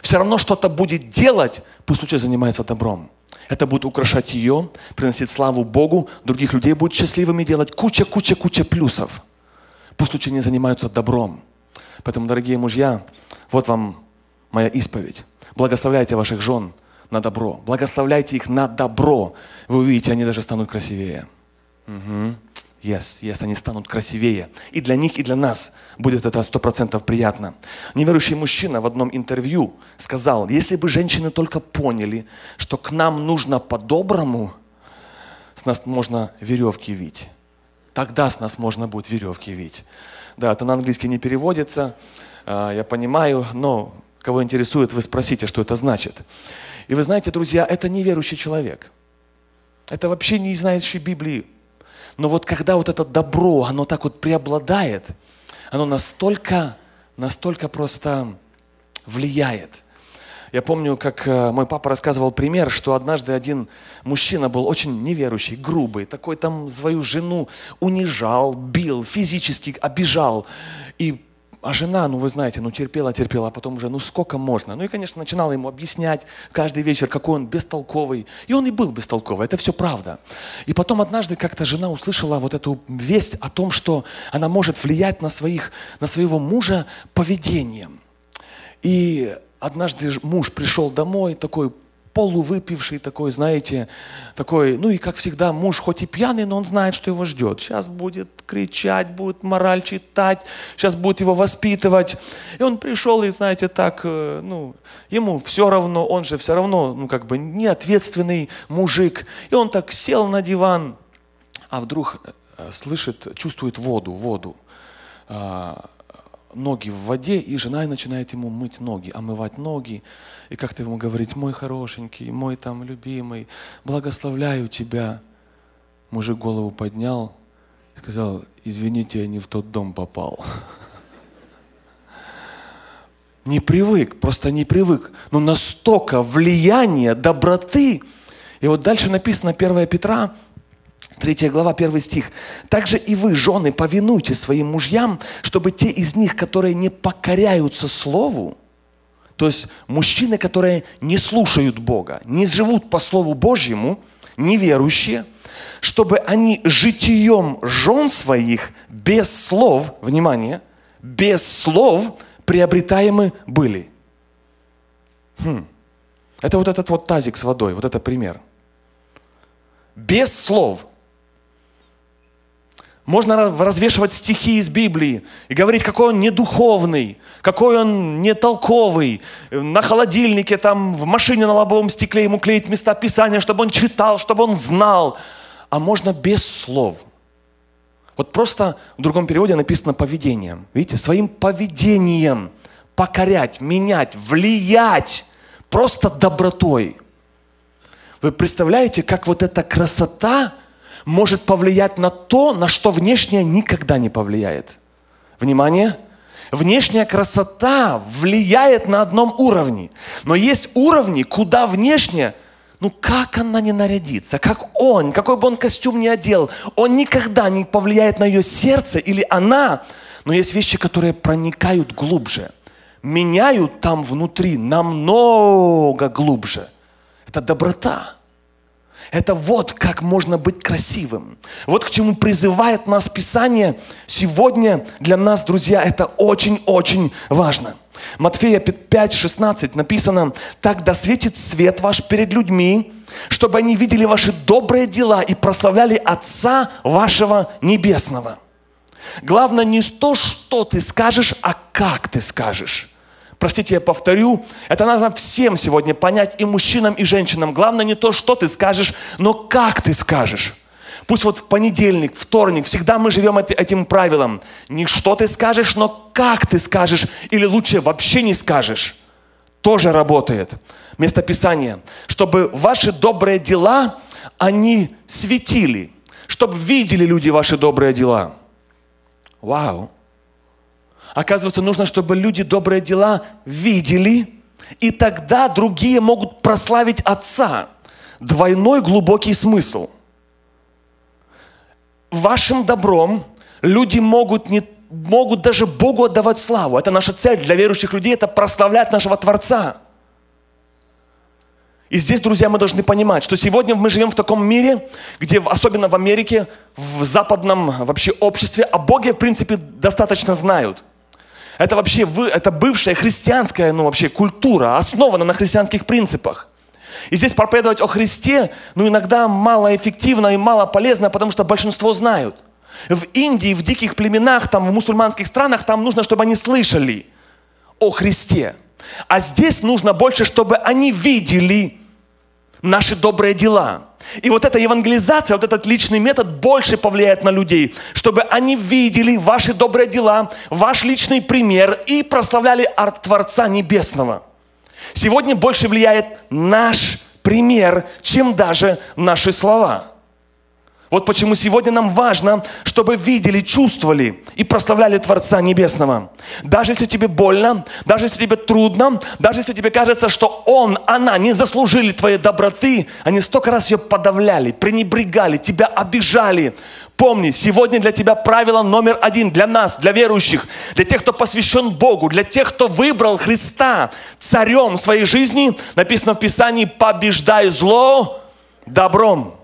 Все равно что-то будет делать, пусть лучше занимается добром. Это будет украшать ее, приносить славу Богу, других людей будет счастливыми делать. Куча, куча, куча плюсов. Пусть лучше не занимаются добром. Поэтому, дорогие мужья, вот вам моя исповедь. Благословляйте ваших жен на добро. Благословляйте их на добро. Вы увидите, они даже станут красивее. Угу. Yes, yes, они станут красивее. И для них, и для нас будет это сто процентов приятно. Неверующий мужчина в одном интервью сказал, если бы женщины только поняли, что к нам нужно по-доброму, с нас можно веревки вить. Тогда с нас можно будет веревки вить. Да, это на английский не переводится, а, я понимаю, но кого интересует, вы спросите, что это значит. И вы знаете, друзья, это неверующий человек. Это вообще не знающий Библии но вот когда вот это добро, оно так вот преобладает, оно настолько, настолько просто влияет. Я помню, как э, мой папа рассказывал пример, что однажды один мужчина был очень неверующий, грубый, такой там свою жену унижал, бил, физически обижал. И а жена, ну вы знаете, ну терпела, терпела, а потом уже, ну сколько можно? Ну и, конечно, начинала ему объяснять каждый вечер, какой он бестолковый. И он и был бестолковый, это все правда. И потом однажды как-то жена услышала вот эту весть о том, что она может влиять на, своих, на своего мужа поведением. И однажды муж пришел домой такой полувыпивший такой, знаете, такой, ну и как всегда, муж хоть и пьяный, но он знает, что его ждет. Сейчас будет кричать, будет мораль читать, сейчас будет его воспитывать. И он пришел, и, знаете, так, э, ну, ему все равно, он же все равно, ну, как бы, неответственный мужик. И он так сел на диван, а вдруг э, слышит, чувствует воду, воду а, ноги в воде, и жена начинает ему мыть ноги, омывать ноги, и как-то ему говорить, мой хорошенький, мой там любимый, благословляю тебя. Мужик голову поднял сказал, извините, я не в тот дом попал. Не привык, просто не привык. Но настолько влияние доброты. И вот дальше написано 1 Петра, 3 глава, 1 стих. «Также и вы, жены, повинуйте своим мужьям, чтобы те из них, которые не покоряются Слову, то есть мужчины, которые не слушают Бога, не живут по Слову Божьему, неверующие, чтобы они житием жен своих без слов, внимание, без слов приобретаемы были. Хм. Это вот этот вот тазик с водой, вот это пример. Без слов – можно развешивать стихи из Библии и говорить, какой он недуховный, какой он нетолковый. На холодильнике, там, в машине на лобовом стекле ему клеить места Писания, чтобы он читал, чтобы он знал. А можно без слов. Вот просто в другом переводе написано поведением. Видите, своим поведением покорять, менять, влиять просто добротой. Вы представляете, как вот эта красота – может повлиять на то, на что внешнее никогда не повлияет. Внимание! Внешняя красота влияет на одном уровне. Но есть уровни, куда внешне, ну как она не нарядится, как он, какой бы он костюм ни одел, он никогда не повлияет на ее сердце или она. Но есть вещи, которые проникают глубже, меняют там внутри намного глубже. Это доброта. Это вот как можно быть красивым. Вот к чему призывает нас Писание. Сегодня для нас, друзья, это очень-очень важно. Матфея 5, 16 написано, «Так да светит свет ваш перед людьми, чтобы они видели ваши добрые дела и прославляли Отца вашего Небесного». Главное не то, что ты скажешь, а как ты скажешь простите, я повторю, это надо всем сегодня понять, и мужчинам, и женщинам. Главное не то, что ты скажешь, но как ты скажешь. Пусть вот в понедельник, вторник, всегда мы живем этим правилом. Не что ты скажешь, но как ты скажешь, или лучше вообще не скажешь. Тоже работает. Место Писания. Чтобы ваши добрые дела, они светили. Чтобы видели люди ваши добрые дела. Вау. Оказывается, нужно, чтобы люди добрые дела видели, и тогда другие могут прославить Отца. Двойной глубокий смысл. Вашим добром люди могут, не, могут даже Богу отдавать славу. Это наша цель для верующих людей, это прославлять нашего Творца. И здесь, друзья, мы должны понимать, что сегодня мы живем в таком мире, где, особенно в Америке, в западном вообще обществе, о Боге, в принципе, достаточно знают – это вообще это бывшая христианская ну, вообще культура, основана на христианских принципах. И здесь проповедовать о Христе, ну, иногда малоэффективно и мало полезно, потому что большинство знают. В Индии, в диких племенах, там, в мусульманских странах, там нужно, чтобы они слышали о Христе. А здесь нужно больше, чтобы они видели наши добрые дела. И вот эта евангелизация, вот этот личный метод больше повлияет на людей, чтобы они видели ваши добрые дела, ваш личный пример и прославляли Творца Небесного. Сегодня больше влияет наш пример, чем даже наши слова. Вот почему сегодня нам важно, чтобы видели, чувствовали и прославляли Творца Небесного. Даже если тебе больно, даже если тебе трудно, даже если тебе кажется, что он, она не заслужили твоей доброты, они столько раз ее подавляли, пренебрегали, тебя обижали. Помни, сегодня для тебя правило номер один, для нас, для верующих, для тех, кто посвящен Богу, для тех, кто выбрал Христа царем своей жизни, написано в Писании, побеждай зло добром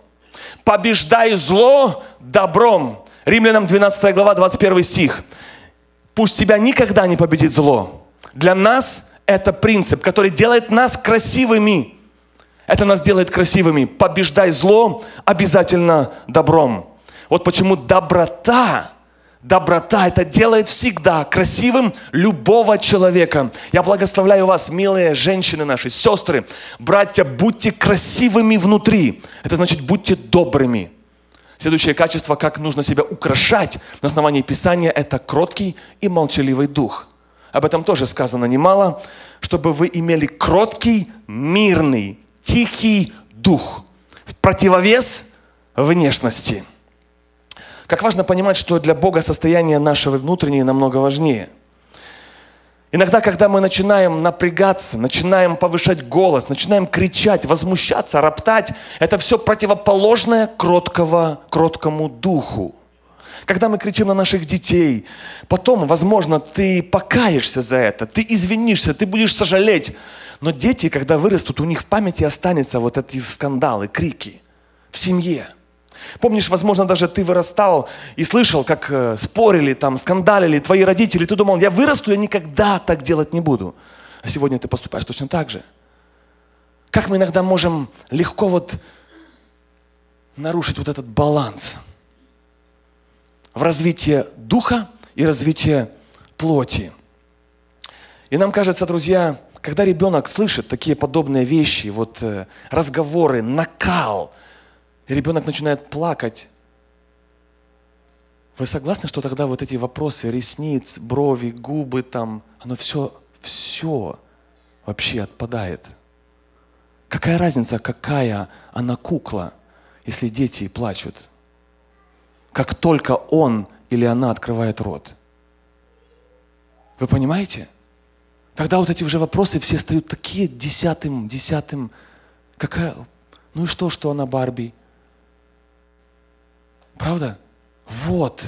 побеждай зло добром. Римлянам 12 глава, 21 стих. Пусть тебя никогда не победит зло. Для нас это принцип, который делает нас красивыми. Это нас делает красивыми. Побеждай зло обязательно добром. Вот почему доброта, доброта это делает всегда красивым любого человека. Я благословляю вас, милые женщины наши, сестры, братья, будьте красивыми внутри. Это значит, будьте добрыми. Следующее качество, как нужно себя украшать на основании Писания, это кроткий и молчаливый дух. Об этом тоже сказано немало, чтобы вы имели кроткий, мирный, тихий дух в противовес внешности. Как важно понимать, что для Бога состояние нашего внутреннее намного важнее. Иногда, когда мы начинаем напрягаться, начинаем повышать голос, начинаем кричать, возмущаться, роптать, это все противоположное кроткого, кроткому духу. Когда мы кричим на наших детей, потом, возможно, ты покаешься за это, ты извинишься, ты будешь сожалеть. Но дети, когда вырастут, у них в памяти останется вот эти скандалы, крики в семье – Помнишь, возможно, даже ты вырастал и слышал, как э, спорили, там, скандалили твои родители. Ты думал, я вырасту, я никогда так делать не буду. А сегодня ты поступаешь точно так же. Как мы иногда можем легко вот нарушить вот этот баланс в развитии духа и развитии плоти. И нам кажется, друзья, когда ребенок слышит такие подобные вещи, вот э, разговоры, накал – и ребенок начинает плакать, вы согласны, что тогда вот эти вопросы, ресниц, брови, губы там, оно все, все вообще отпадает? Какая разница, какая она кукла, если дети плачут? Как только он или она открывает рот. Вы понимаете? Тогда вот эти уже вопросы все стают такие десятым, десятым. Какая, ну и что, что она Барби? Правда? Вот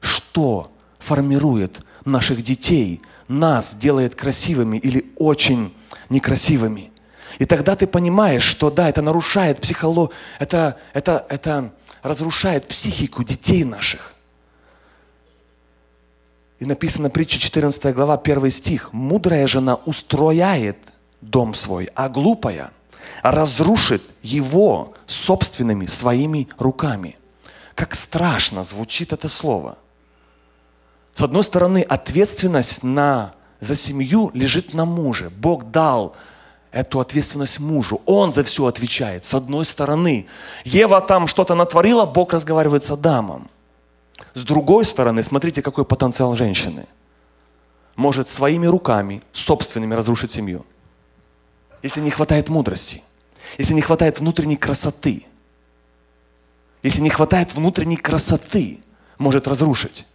что формирует наших детей, нас делает красивыми или очень некрасивыми. И тогда ты понимаешь, что да, это нарушает психологию, это, это, это разрушает психику детей наших. И написано притча 14 глава, 1 стих. «Мудрая жена устрояет дом свой, а глупая разрушит его собственными своими руками». Как страшно звучит это слово. С одной стороны, ответственность на, за семью лежит на муже. Бог дал эту ответственность мужу. Он за все отвечает. С одной стороны, Ева там что-то натворила, Бог разговаривает с Адамом. С другой стороны, смотрите, какой потенциал женщины. Может своими руками, собственными разрушить семью. Если не хватает мудрости, если не хватает внутренней красоты – если не хватает внутренней красоты, может разрушить.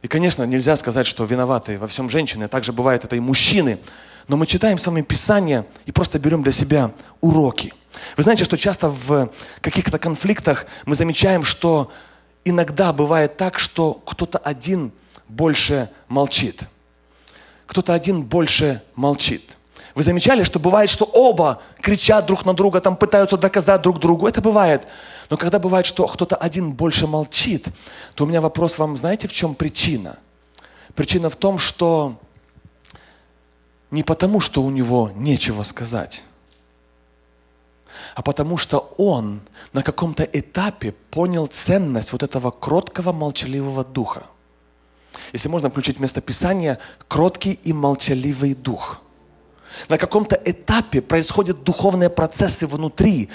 И, конечно, нельзя сказать, что виноваты во всем женщины, также бывает это и мужчины. Но мы читаем с вами Писание и просто берем для себя уроки. Вы знаете, что часто в каких-то конфликтах мы замечаем, что иногда бывает так, что кто-то один больше молчит. Кто-то один больше молчит. Вы замечали, что бывает, что оба кричат друг на друга, там пытаются доказать друг другу. Это бывает. Но когда бывает, что кто-то один больше молчит, то у меня вопрос вам, знаете, в чем причина? Причина в том, что не потому, что у него нечего сказать, а потому что он на каком-то этапе понял ценность вот этого кроткого, молчаливого духа. Если можно включить место Писания, кроткий и молчаливый дух. На каком-то этапе происходят духовные процессы внутри,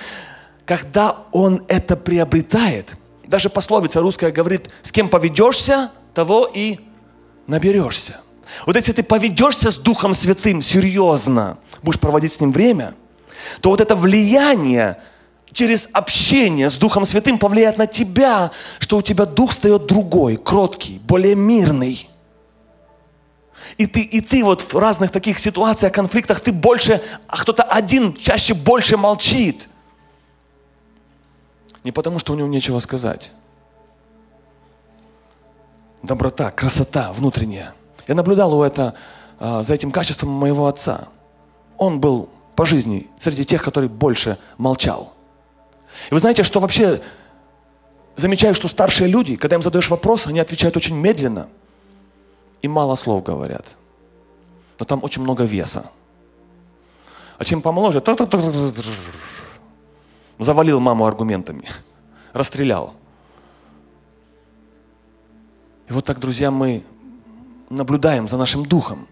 когда он это приобретает, даже пословица русская говорит, с кем поведешься, того и наберешься. Вот если ты поведешься с Духом Святым серьезно, будешь проводить с Ним время, то вот это влияние через общение с Духом Святым повлияет на тебя, что у тебя Дух стает другой, кроткий, более мирный. И ты, и ты вот в разных таких ситуациях, конфликтах, ты больше, а кто-то один чаще больше молчит – не потому, что у него нечего сказать. Доброта, красота внутренняя. Я наблюдал у это, а, за этим качеством моего отца. Он был по жизни среди тех, который больше молчал. И вы знаете, что вообще замечаю, что старшие люди, когда им задаешь вопрос, они отвечают очень медленно и мало слов говорят. Но там очень много веса. А чем помоложе, завалил маму аргументами, расстрелял. И вот так, друзья, мы наблюдаем за нашим духом.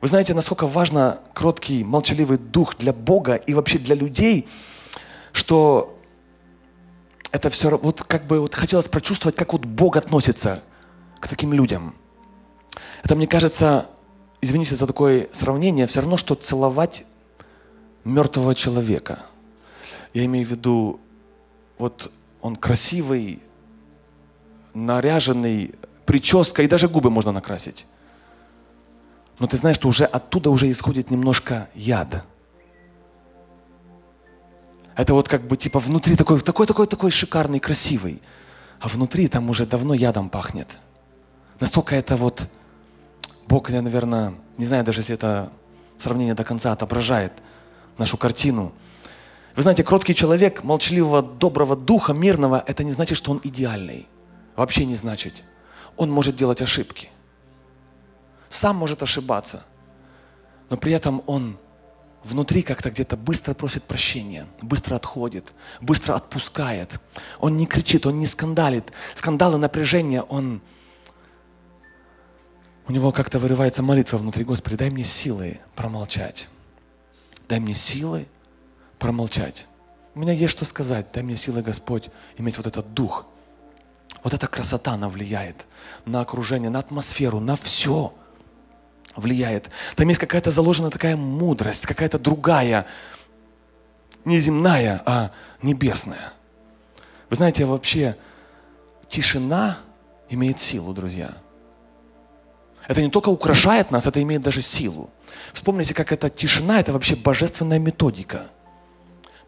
Вы знаете, насколько важно кроткий, молчаливый дух для Бога и вообще для людей, что это все, вот как бы вот хотелось прочувствовать, как вот Бог относится к таким людям. Это, мне кажется, извините за такое сравнение, все равно, что целовать мертвого человека. Я имею в виду, вот он красивый, наряженный, прическа, и даже губы можно накрасить. Но ты знаешь, что уже оттуда уже исходит немножко яд. Это вот как бы типа внутри такой, такой, такой, такой шикарный, красивый. А внутри там уже давно ядом пахнет. Настолько это вот, Бог, я, наверное, не знаю даже, если это сравнение до конца отображает нашу картину. Вы знаете, кроткий человек, молчаливого, доброго духа, мирного, это не значит, что он идеальный. Вообще не значит. Он может делать ошибки. Сам может ошибаться. Но при этом он внутри как-то где-то быстро просит прощения, быстро отходит, быстро отпускает. Он не кричит, он не скандалит. Скандалы, напряжение, он... У него как-то вырывается молитва внутри. Господи, дай мне силы промолчать. Дай мне силы промолчать. У меня есть что сказать. Дай мне силы, Господь, иметь вот этот дух. Вот эта красота, она влияет на окружение, на атмосферу, на все влияет. Там есть какая-то заложена такая мудрость, какая-то другая, не земная, а небесная. Вы знаете, вообще тишина имеет силу, друзья. Это не только украшает нас, это имеет даже силу. Вспомните, как эта тишина, это вообще божественная методика.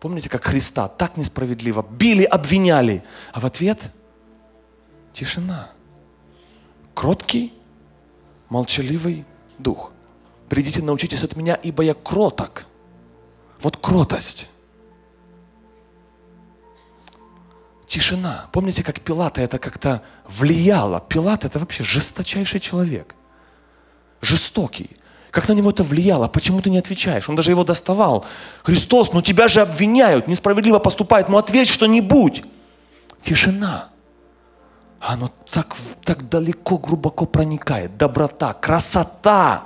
Помните, как Христа так несправедливо били, обвиняли, а в ответ тишина. Кроткий, молчаливый дух. Придите, научитесь от меня, ибо я кроток. Вот кротость. Тишина. Помните, как Пилата это как-то влияло? Пилат это вообще жесточайший человек. Жестокий. Как на него это влияло? Почему ты не отвечаешь? Он даже его доставал. Христос, ну тебя же обвиняют, несправедливо поступает, ну ответь что-нибудь. Тишина. Оно так, так далеко, глубоко проникает. Доброта, красота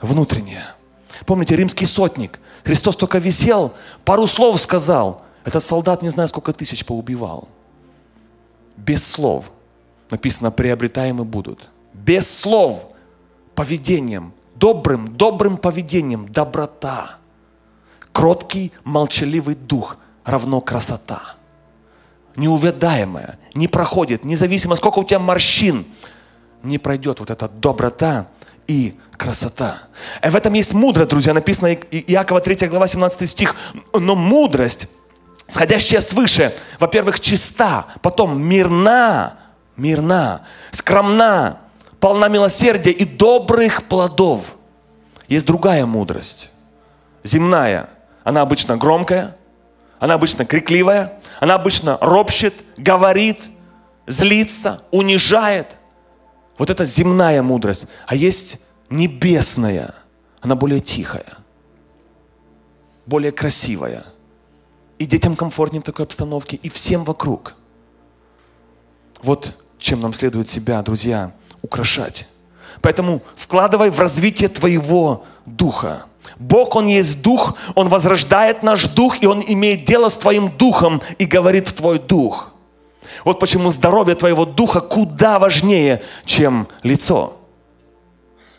внутренняя. Помните, римский сотник. Христос только висел, пару слов сказал. Этот солдат не знаю, сколько тысяч поубивал. Без слов. Написано, приобретаемы будут. Без слов. Поведением добрым, добрым поведением, доброта. Кроткий, молчаливый дух равно красота. Неувядаемая, не проходит, независимо сколько у тебя морщин, не пройдет вот эта доброта и красота. И в этом есть мудрость, друзья, написано Иакова 3 глава 17 стих. Но мудрость, сходящая свыше, во-первых, чиста, потом мирна, мирна, скромна, полна милосердия и добрых плодов. Есть другая мудрость, земная. Она обычно громкая, она обычно крикливая, она обычно ропщет, говорит, злится, унижает. Вот это земная мудрость. А есть небесная, она более тихая, более красивая. И детям комфортнее в такой обстановке, и всем вокруг. Вот чем нам следует себя, друзья, украшать. Поэтому вкладывай в развитие твоего духа. Бог, Он есть дух, Он возрождает наш дух, и Он имеет дело с твоим духом и говорит в твой дух. Вот почему здоровье твоего духа куда важнее, чем лицо.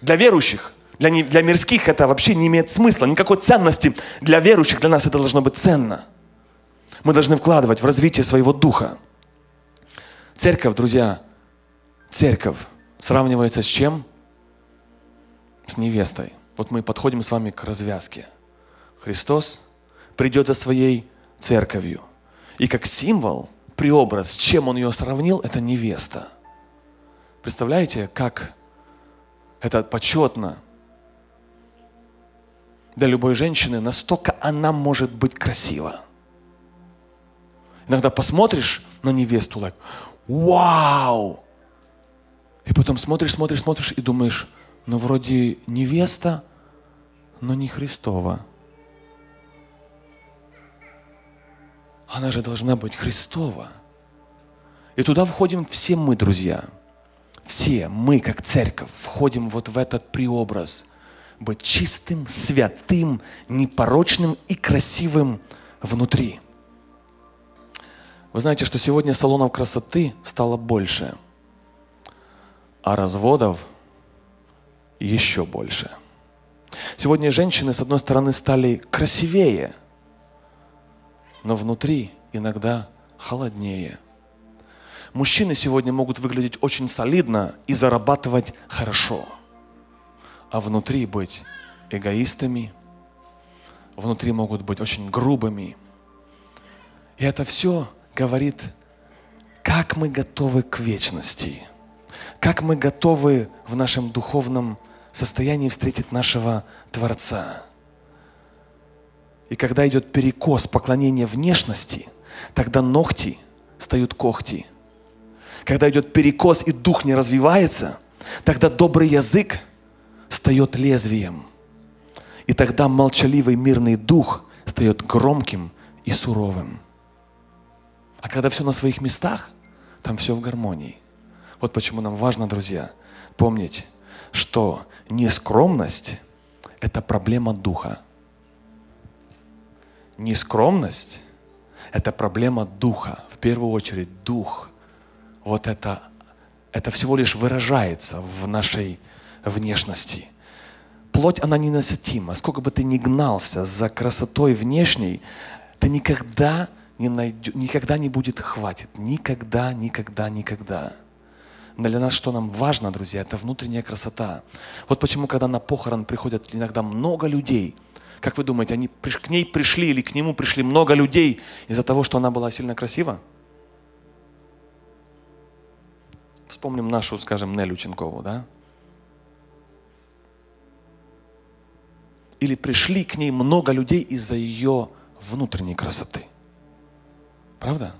Для верующих, для, не, для мирских это вообще не имеет смысла, никакой ценности. Для верующих, для нас это должно быть ценно. Мы должны вкладывать в развитие своего духа. Церковь, друзья, церковь сравнивается с чем? С невестой. Вот мы подходим с вами к развязке. Христос придет за своей церковью. И как символ, преобраз, с чем он ее сравнил, это невеста. Представляете, как это почетно для любой женщины, настолько она может быть красива. Иногда посмотришь на невесту, like, вау! И потом смотришь, смотришь, смотришь и думаешь, ну вроде невеста, но не Христова. Она же должна быть Христова. И туда входим все мы, друзья. Все мы, как церковь, входим вот в этот преобраз. Быть чистым, святым, непорочным и красивым внутри. Вы знаете, что сегодня салонов красоты стало больше, а разводов еще больше. Сегодня женщины, с одной стороны, стали красивее, но внутри иногда холоднее. Мужчины сегодня могут выглядеть очень солидно и зарабатывать хорошо, а внутри быть эгоистами, внутри могут быть очень грубыми. И это все говорит, как мы готовы к вечности, как мы готовы в нашем духовном состоянии встретить нашего Творца. И когда идет перекос поклонения внешности, тогда ногти стают когти. Когда идет перекос и дух не развивается, тогда добрый язык стает лезвием. И тогда молчаливый мирный дух стает громким и суровым. А когда все на своих местах, там все в гармонии. Вот почему нам важно, друзья, помнить, что нескромность – это проблема духа. Нескромность – это проблема духа. В первую очередь дух. Вот это, это всего лишь выражается в нашей внешности. Плоть, она ненасытима. Сколько бы ты ни гнался за красотой внешней, ты никогда не найдет, никогда не будет хватит. Никогда, никогда, никогда. Но для нас что нам важно, друзья, это внутренняя красота. Вот почему, когда на похорон приходят иногда много людей, как вы думаете, они к ней пришли или к нему пришли много людей из-за того, что она была сильно красива? Вспомним нашу, скажем, Нелю Ченкову, да? Или пришли к ней много людей из-за ее внутренней красоты – Правда?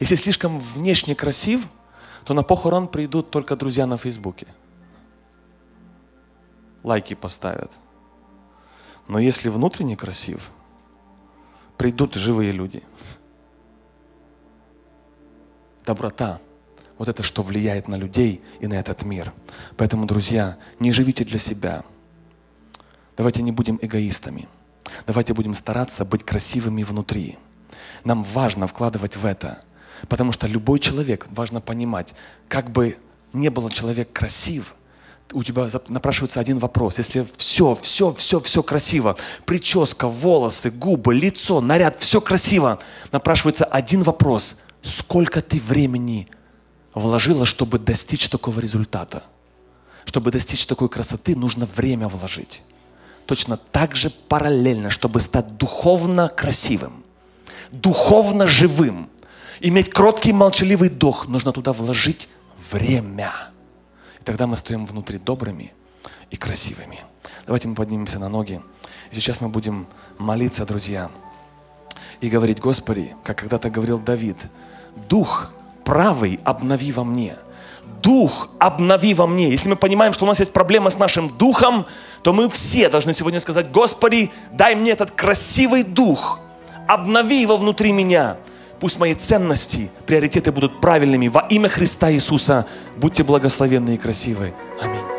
Если слишком внешне красив, то на похорон придут только друзья на Фейсбуке. Лайки поставят. Но если внутренне красив, придут живые люди. Доброта. Вот это, что влияет на людей и на этот мир. Поэтому, друзья, не живите для себя. Давайте не будем эгоистами. Давайте будем стараться быть красивыми внутри. Нам важно вкладывать в это. Потому что любой человек, важно понимать, как бы не был человек красив, у тебя напрашивается один вопрос. Если все, все, все, все красиво, прическа, волосы, губы, лицо, наряд, все красиво, напрашивается один вопрос. Сколько ты времени вложила, чтобы достичь такого результата? Чтобы достичь такой красоты, нужно время вложить. Точно так же параллельно, чтобы стать духовно красивым, духовно живым, иметь кроткий молчаливый дух, нужно туда вложить время. И тогда мы стоим внутри добрыми и красивыми. Давайте мы поднимемся на ноги. Сейчас мы будем молиться, друзья, и говорить, Господи, как когда-то говорил Давид, Дух правый обнови во мне. Дух обнови во мне. Если мы понимаем, что у нас есть проблема с нашим духом, то мы все должны сегодня сказать, Господи, дай мне этот красивый дух – обнови его внутри меня. Пусть мои ценности, приоритеты будут правильными. Во имя Христа Иисуса будьте благословенны и красивы. Аминь.